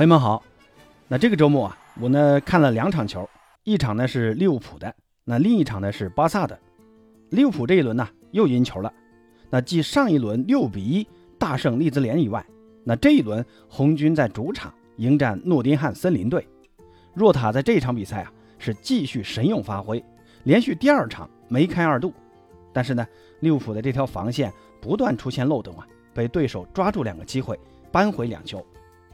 朋友们好，那这个周末啊，我呢看了两场球，一场呢是利物浦的，那另一场呢是巴萨的。利物浦这一轮呢又赢球了，那继上一轮六比一大胜利兹联以外，那这一轮红军在主场迎战诺丁汉森林队，若塔在这一场比赛啊是继续神勇发挥，连续第二场梅开二度，但是呢利物浦的这条防线不断出现漏洞啊，被对手抓住两个机会扳回两球。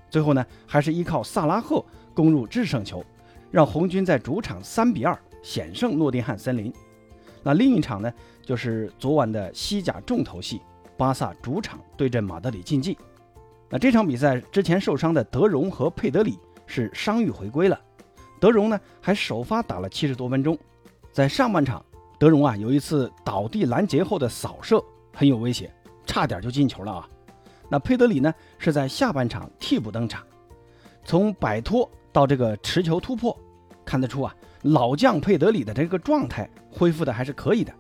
最后呢，还是依靠萨拉赫攻入制胜球，让红军在主场三比二险胜诺丁汉森林。那另一场呢，就是昨晚的西甲重头戏，巴萨主场对阵马德里竞技。那这场比赛之前受伤的德容和佩德里是伤愈回归了，德容呢还首发打了七十多分钟。在上半场，德容啊有一次倒地拦截后的扫射很有威胁，差点就进球了啊。那佩德里呢是在下半场替补登场，从摆脱到这个持球突破，看得出啊，老将佩德里的这个状态恢复的还是可以的。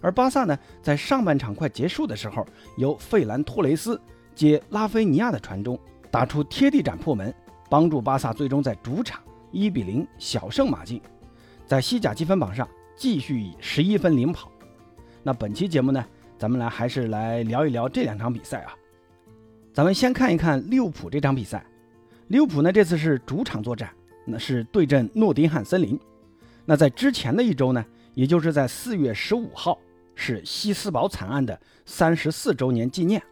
而巴萨呢，在上半场快结束的时候，由费兰托雷斯接拉菲尼亚的传中，打出贴地斩破门，帮助巴萨最终在主场一比零小胜马竞，在西甲积分榜上继续以十一分领跑。那本期节目呢，咱们来还是来聊一聊这两场比赛啊。咱们先看一看利物浦这场比赛。利物浦呢，这次是主场作战，那是对阵诺丁汉森林。那在之前的一周呢，也就是在四月十五号，是希斯堡惨案的三十四周年纪念。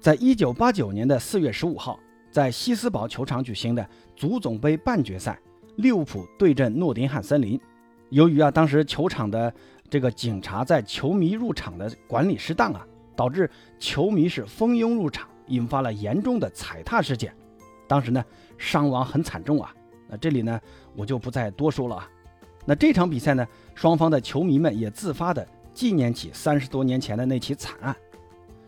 在一九八九年的四月十五号，在希斯堡球场举行的足总杯半决赛，利物浦对阵诺丁汉森林。由于啊，当时球场的这个警察在球迷入场的管理失当啊，导致球迷是蜂拥入场。引发了严重的踩踏事件，当时呢伤亡很惨重啊。那这里呢我就不再多说了啊。那这场比赛呢，双方的球迷们也自发的纪念起三十多年前的那起惨案。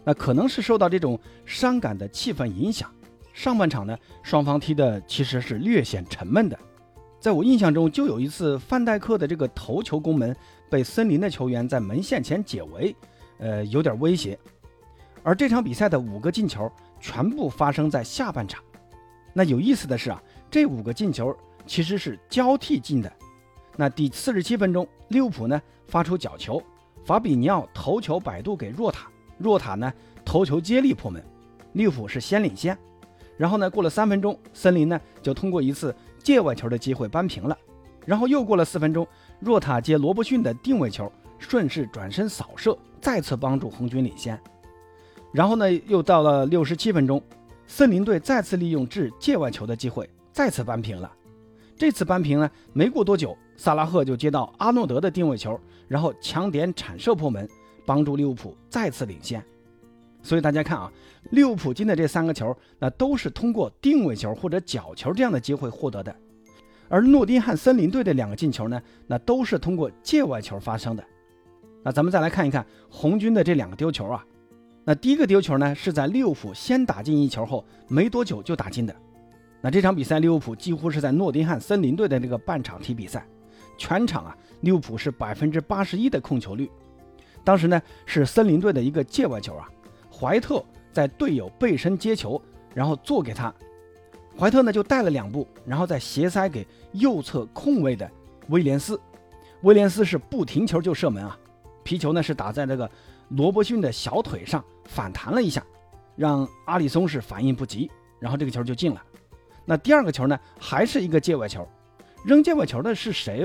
那可能是受到这种伤感的气氛影响，上半场呢双方踢的其实是略显沉闷的。在我印象中，就有一次范戴克的这个头球攻门被森林的球员在门线前解围，呃有点威胁。而这场比赛的五个进球全部发生在下半场。那有意思的是啊，这五个进球其实是交替进的。那第四十七分钟，利物浦呢发出角球，法比尼奥头球摆渡给若塔，若塔呢头球接力破门，利物浦是先领先。然后呢，过了三分钟，森林呢就通过一次界外球的机会扳平了。然后又过了四分钟，若塔接罗伯逊的定位球，顺势转身扫射，再次帮助红军领先。然后呢，又到了六十七分钟，森林队再次利用掷界外球的机会，再次扳平了。这次扳平呢，没过多久，萨拉赫就接到阿诺德的定位球，然后强点铲射破门，帮助利物浦再次领先。所以大家看啊，利物浦进的这三个球，那都是通过定位球或者角球这样的机会获得的。而诺丁汉森林队的两个进球呢，那都是通过界外球发生的。那咱们再来看一看红军的这两个丢球啊。那第一个丢球呢，是在利物浦先打进一球后没多久就打进的。那这场比赛利物浦几乎是在诺丁汉森林队的那个半场踢比赛，全场啊利物浦是百分之八十一的控球率。当时呢是森林队的一个界外球啊，怀特在队友背身接球，然后做给他，怀特呢就带了两步，然后再斜塞给右侧空位的威廉斯，威廉斯是不停球就射门啊，皮球呢是打在这个。罗伯逊的小腿上反弹了一下，让阿里松是反应不及，然后这个球就进了。那第二个球呢，还是一个界外球，扔界外球的是谁？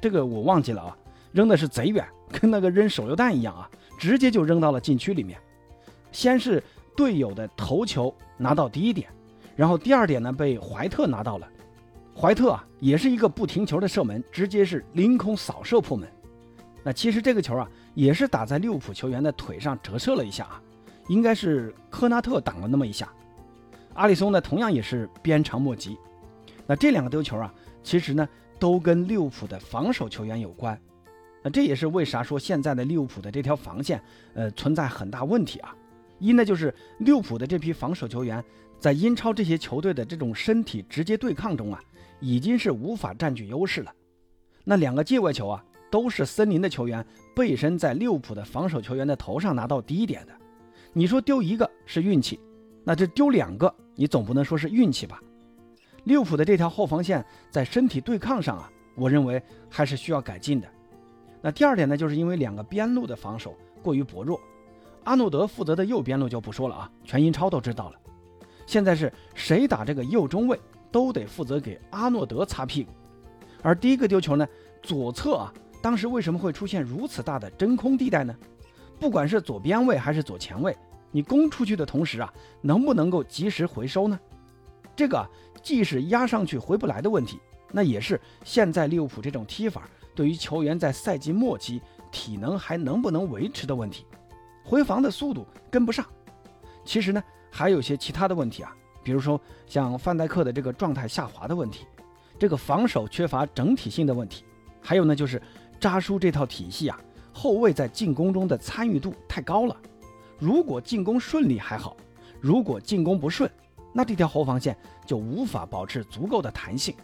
这个我忘记了啊，扔的是贼远，跟那个扔手榴弹一样啊，直接就扔到了禁区里面。先是队友的头球拿到第一点，然后第二点呢被怀特拿到了，怀特啊也是一个不停球的射门，直接是凌空扫射破门。那其实这个球啊。也是打在利物浦球员的腿上折射了一下啊，应该是科纳特挡了那么一下。阿里松呢，同样也是鞭长莫及。那这两个丢球啊，其实呢都跟利物浦的防守球员有关。那这也是为啥说现在的利物浦的这条防线呃存在很大问题啊？一呢就是利物浦的这批防守球员在英超这些球队的这种身体直接对抗中啊，已经是无法占据优势了。那两个界外球啊。都是森林的球员背身在利物浦的防守球员的头上拿到第一点的，你说丢一个是运气，那这丢两个你总不能说是运气吧？利物浦的这条后防线在身体对抗上啊，我认为还是需要改进的。那第二点呢，就是因为两个边路的防守过于薄弱。阿诺德负责的右边路就不说了啊，全英超都知道了。现在是谁打这个右中卫，都得负责给阿诺德擦屁股。而第一个丢球呢，左侧啊，当时为什么会出现如此大的真空地带呢？不管是左边卫还是左前卫，你攻出去的同时啊，能不能够及时回收呢？这个既是压上去回不来的问题，那也是现在利物浦这种踢法对于球员在赛季末期体能还能不能维持的问题，回防的速度跟不上。其实呢，还有些其他的问题啊，比如说像范戴克的这个状态下滑的问题，这个防守缺乏整体性的问题，还有呢就是扎叔这套体系啊。后卫在进攻中的参与度太高了，如果进攻顺利还好，如果进攻不顺，那这条后防线就无法保持足够的弹性，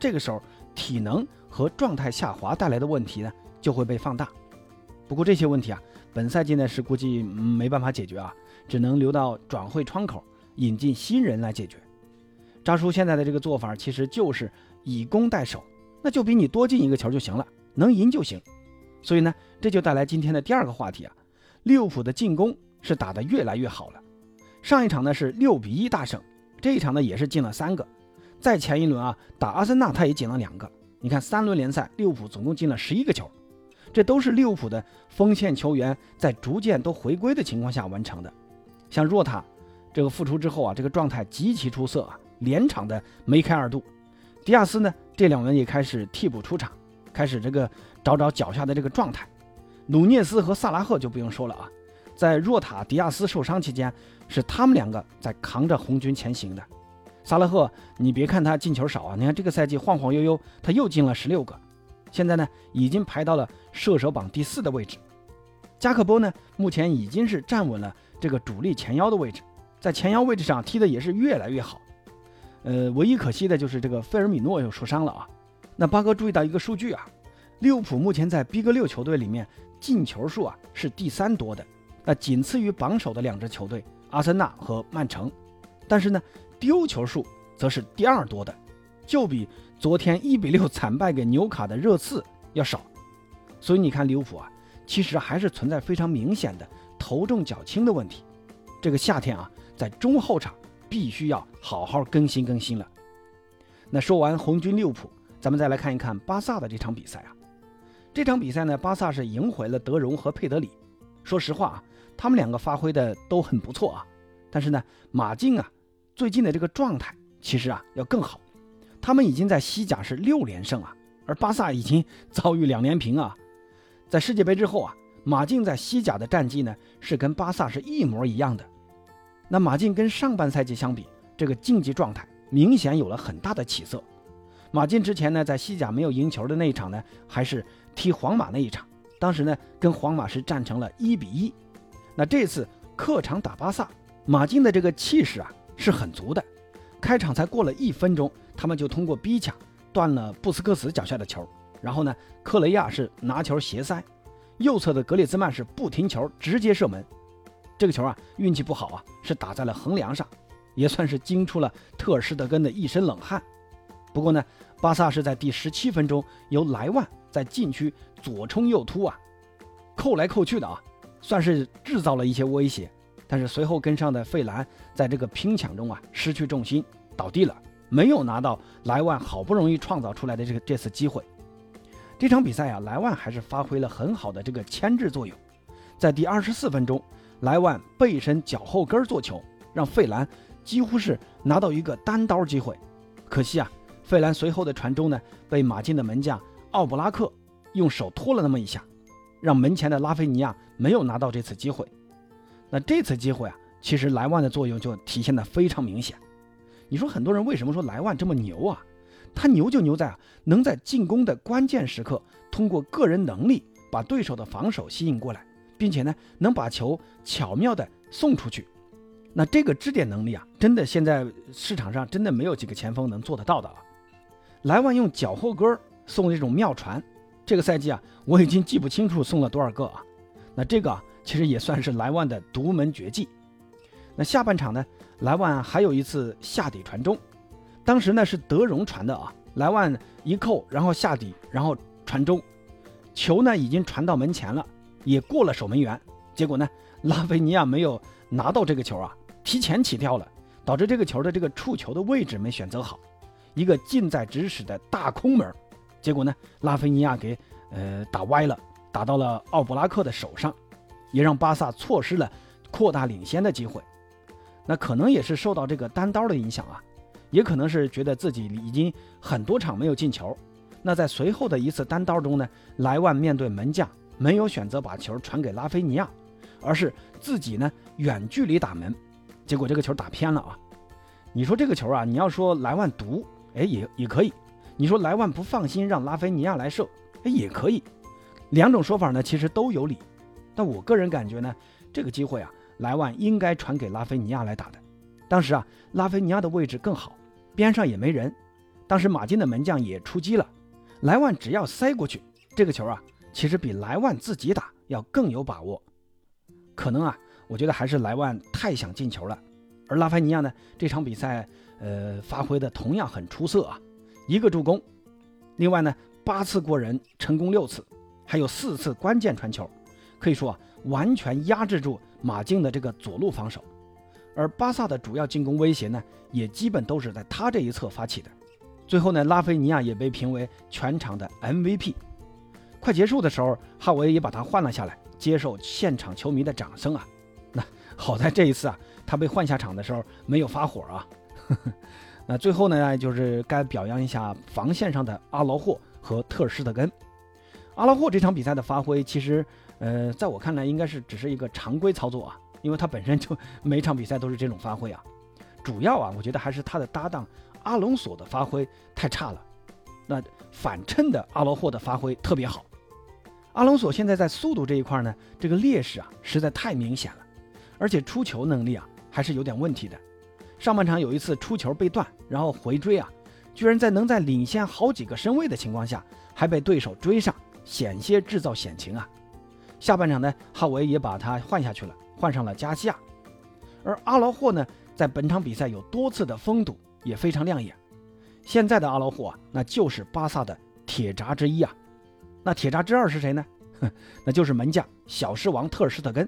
这个时候体能和状态下滑带来的问题呢就会被放大。不过这些问题啊，本赛季呢是估计没办法解决啊，只能留到转会窗口引进新人来解决。扎叔现在的这个做法其实就是以攻代守，那就比你多进一个球就行了，能赢就行。所以呢，这就带来今天的第二个话题啊，利物浦的进攻是打得越来越好了。上一场呢是六比一大胜，这一场呢也是进了三个。在前一轮啊打阿森纳他也进了两个。你看三轮联赛利物浦总共进了十一个球，这都是利物浦的锋线球员在逐渐都回归的情况下完成的。像若塔这个复出之后啊，这个状态极其出色啊，连场的梅开二度。迪亚斯呢这两轮也开始替补出场。开始这个找找脚下的这个状态，努涅斯和萨拉赫就不用说了啊，在若塔迪亚斯受伤期间，是他们两个在扛着红军前行的。萨拉赫，你别看他进球少啊，你看这个赛季晃晃悠悠，他又进了十六个，现在呢已经排到了射手榜第四的位置。加克波呢，目前已经是站稳了这个主力前腰的位置，在前腰位置上踢的也是越来越好。呃，唯一可惜的就是这个费尔米诺又受伤了啊。那八哥注意到一个数据啊，利物浦目前在 B 哥六球队里面进球数啊是第三多的，那仅次于榜首的两支球队阿森纳和曼城，但是呢丢球数则是第二多的，就比昨天一比六 惨败给纽卡的热刺要少，所以你看利物浦啊，其实还是存在非常明显的头重脚轻的问题，这个夏天啊在中后场必须要好好更新更新了。那说完红军利物浦。咱们再来看一看巴萨的这场比赛啊，这场比赛呢，巴萨是赢回了德容和佩德里。说实话啊，他们两个发挥的都很不错啊。但是呢，马竞啊，最近的这个状态其实啊要更好。他们已经在西甲是六连胜啊，而巴萨已经 遭遇两连平啊。在世界杯之后啊，马竞在西甲的战绩呢是跟巴萨是一模一样的。那马竞跟上半赛季相比，这个竞技状态明显有了很大的起色。马竞之前呢，在西甲没有赢球的那一场呢，还是踢皇马那一场，当时呢跟皇马是战成了一比一。那这次客场打巴萨，马竞的这个气势啊是很足的。开场才过了一分钟，他们就通过逼抢断了布斯克茨脚下的球，然后呢，克雷亚是拿球斜塞，右侧的格列兹曼是不停球直接射门。这个球啊运气不好啊，是打在了横梁上，也算是惊出了特尔施德根的一身冷汗。不过呢，巴萨是在第十七分钟由莱万在禁区左冲右突啊，扣来扣去的啊，算是制造了一些威胁。但是随后跟上的费兰在这个拼抢中啊失去重心倒地了，没有拿到莱万好不容易创造出来的这个这次机会。这场比赛啊，莱万还是发挥了很好的这个牵制作用。在第二十四分钟，莱万背身脚后跟做球，让费兰几乎是拿到一个单刀机会。可惜啊。费兰随后的传中呢，被马竞的门将奥布拉克用手托了那么一下，让门前的拉菲尼亚没有拿到这次机会。那这次机会啊，其实莱万的作用就体现的非常明显。你说很多人为什么说莱万这么牛啊？他牛就牛在啊，能在进攻的关键时刻，通过个人能力把对手的防守吸引过来，并且呢，能把球巧妙的送出去。那这个支点能力啊，真的现在市场上真的没有几个前锋能做得到的啊。莱万用脚后跟送这种妙传，这个赛季啊，我已经记不清楚送了多少个啊。那这个啊其实也算是莱万的独门绝技。那下半场呢，莱万还有一次下底传中，当时呢是德容传的啊，莱万一扣，然后下底，然后传中，球呢已经传到门前了，也过了守门员，结果呢拉菲尼亚没有拿到这个球啊，提前起跳了，导致这个球的这个触球的位置没选择好，一个近在咫尺的大空门，结果呢拉菲尼亚给呃打歪了，打到了奥布拉克的手上，也让巴萨错失了扩大领先的机会。那可能也是受到这个单刀的影响啊。也可能是觉得自己已经很多场没有进球，那在随后的一次单刀中呢，莱万面对门将没有选择把球传给拉菲尼亚，而是自己呢远距离打门，结果这个球打偏了啊。你说这个球啊，你要说莱万毒，哎也也可以；你说莱万不放心让拉菲尼亚来射，哎也可以。两种说法呢其实都有理，但我个人感觉呢，这个机会啊，莱万应该传给拉菲尼亚来打的。当时啊，拉菲尼亚的位置更好。边上也没人，当时马竞的门将也出击了，莱万只要塞过去，这个球啊，其实比莱万自己打要更有把握。可能啊，我觉得还是莱万太想进球了，而拉菲尼亚呢，这场比赛呃发挥的同样很出色啊，一个助攻，另外呢八次过人成功六次，还有四次关键传球，可以说啊完全压制住马竞的这个左路防守。而巴萨的主要进攻威胁呢，也基本都是在他这一侧发起的。最后呢，拉菲尼亚也被评为全场的 MVP。快结束的时候，哈维也把他换了下来，接受现场球迷的掌声啊。好在这一次啊，他被换下场的时候没有发火啊。那最后呢，就是该表扬一下防线上的阿劳霍和特尔施特根。阿劳霍这场比赛的发挥，其实呃，在我看来应该是只是一个常规操作啊。因为他本身就每场比赛都是这种发挥啊，主要啊，我觉得还是他的搭档阿隆索的发挥太差了。那反衬的阿罗霍的发挥特别好。阿隆索现在在速度这一块呢，这个劣势啊实在太明显了，而且出球能力啊还是有点问题的。上半场有一次出球被断，然后回追啊，居然在能在领先好几个身位的情况下，还被对手追上，险些制造险情啊。下半场呢，哈维也把他换下去了。换上了加西亚，而阿劳霍呢，在本场比赛有多次的封堵，也非常亮眼。现在的阿劳霍啊，那就是巴萨的铁闸之一啊。那铁闸之二是谁呢？哼，那就是门将小狮王特尔施特根。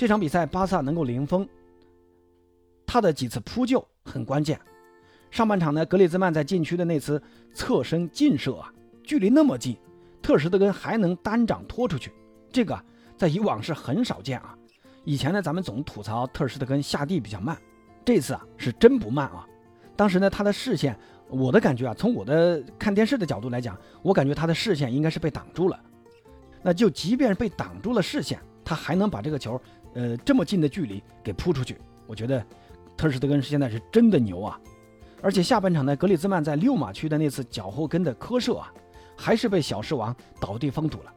这场比赛巴萨能够零封，他的几次扑救很关键。上半场呢，格里兹曼在禁区的那次侧身劲射啊，距离那么近，特尔施特根还能单掌拖出去，这个在以往是很少见啊。以前呢，咱们总吐槽特尔施特根下地比较慢，这次啊是真不慢啊。当时呢，他的视线，我的感觉啊，从我的看电视的角度来讲，我感觉他的视线应该是被挡住了。那就即便是被挡住了视线，他还能把这个球，呃，这么近的距离给扑出去。我觉得特尔施特根现在是真的牛啊。而且下半场呢，格里兹曼在六码区的那次脚后跟的磕射啊，还是被小狮王倒地封堵了。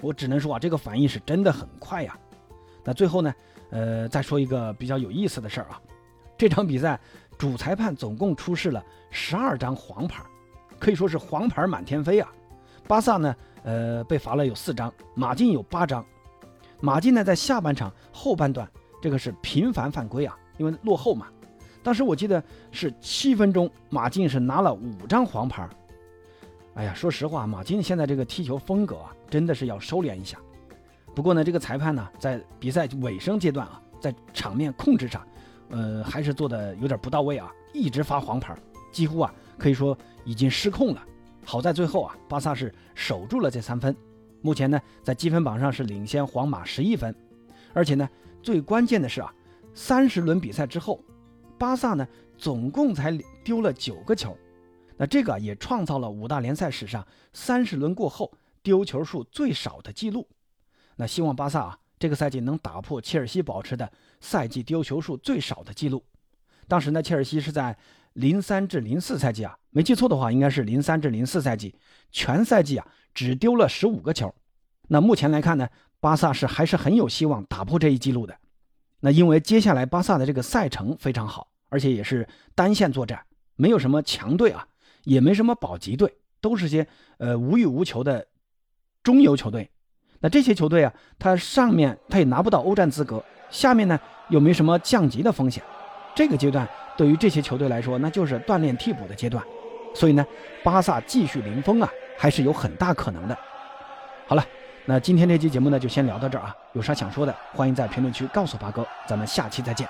我只能说啊，这个反应是真的很快呀。那最后呢，呃，再说一个比较有意思的事儿啊，这场比赛主裁判总共出示了十二张黄牌，可以说是黄牌满天飞啊。巴萨呢，呃，被罚了有四张，马竞有八张。马竞呢，在下半场后半段，这个是频繁犯规啊，因为落后嘛。当时我记得是七分钟，马竞是拿了五张黄牌。哎呀，说实话，马竞现在这个踢球风格啊，真的是要收敛一下。不过呢，这个裁判呢，在比赛尾声阶段啊，在场面控制上，呃，还是做的有点不到位啊，一直发黄牌，几乎啊可以说已经失控了。好在最后啊，巴萨是守住了这三分，目前呢在积分榜上是领先皇马十一分，而且呢最关键的是啊，三十轮比赛之后，巴萨呢总共才丢了九个球，那这个也创造了五大联赛史上三十轮过后丢球数最少的记录。那希望巴萨啊，这个赛季能打破切尔西保持的赛季丢球数最少的记录。当时呢，切尔西是在零三至零四赛季啊，没记错的话，应该是零三至零四赛季，全赛季啊只丢了十五个球。那目前来看呢，巴萨是还是很有希望打破这一记录的。那因为接下来巴萨的这个赛程非常好，而且也是单线作战，没有什么强队啊，也没什么保级队，都是些呃无欲无求的中游球队。那这些球队啊，他上面他也拿不到欧战资格，下面呢又没什么降级的风险，这个阶段对于这些球队来说，那就是锻炼替补的阶段。所以呢，巴萨继续零封啊，还是有很大可能的。好了，那今天这期节目呢，就先聊到这儿啊。有啥想说的，欢迎在评论区告诉八哥。咱们下期再见。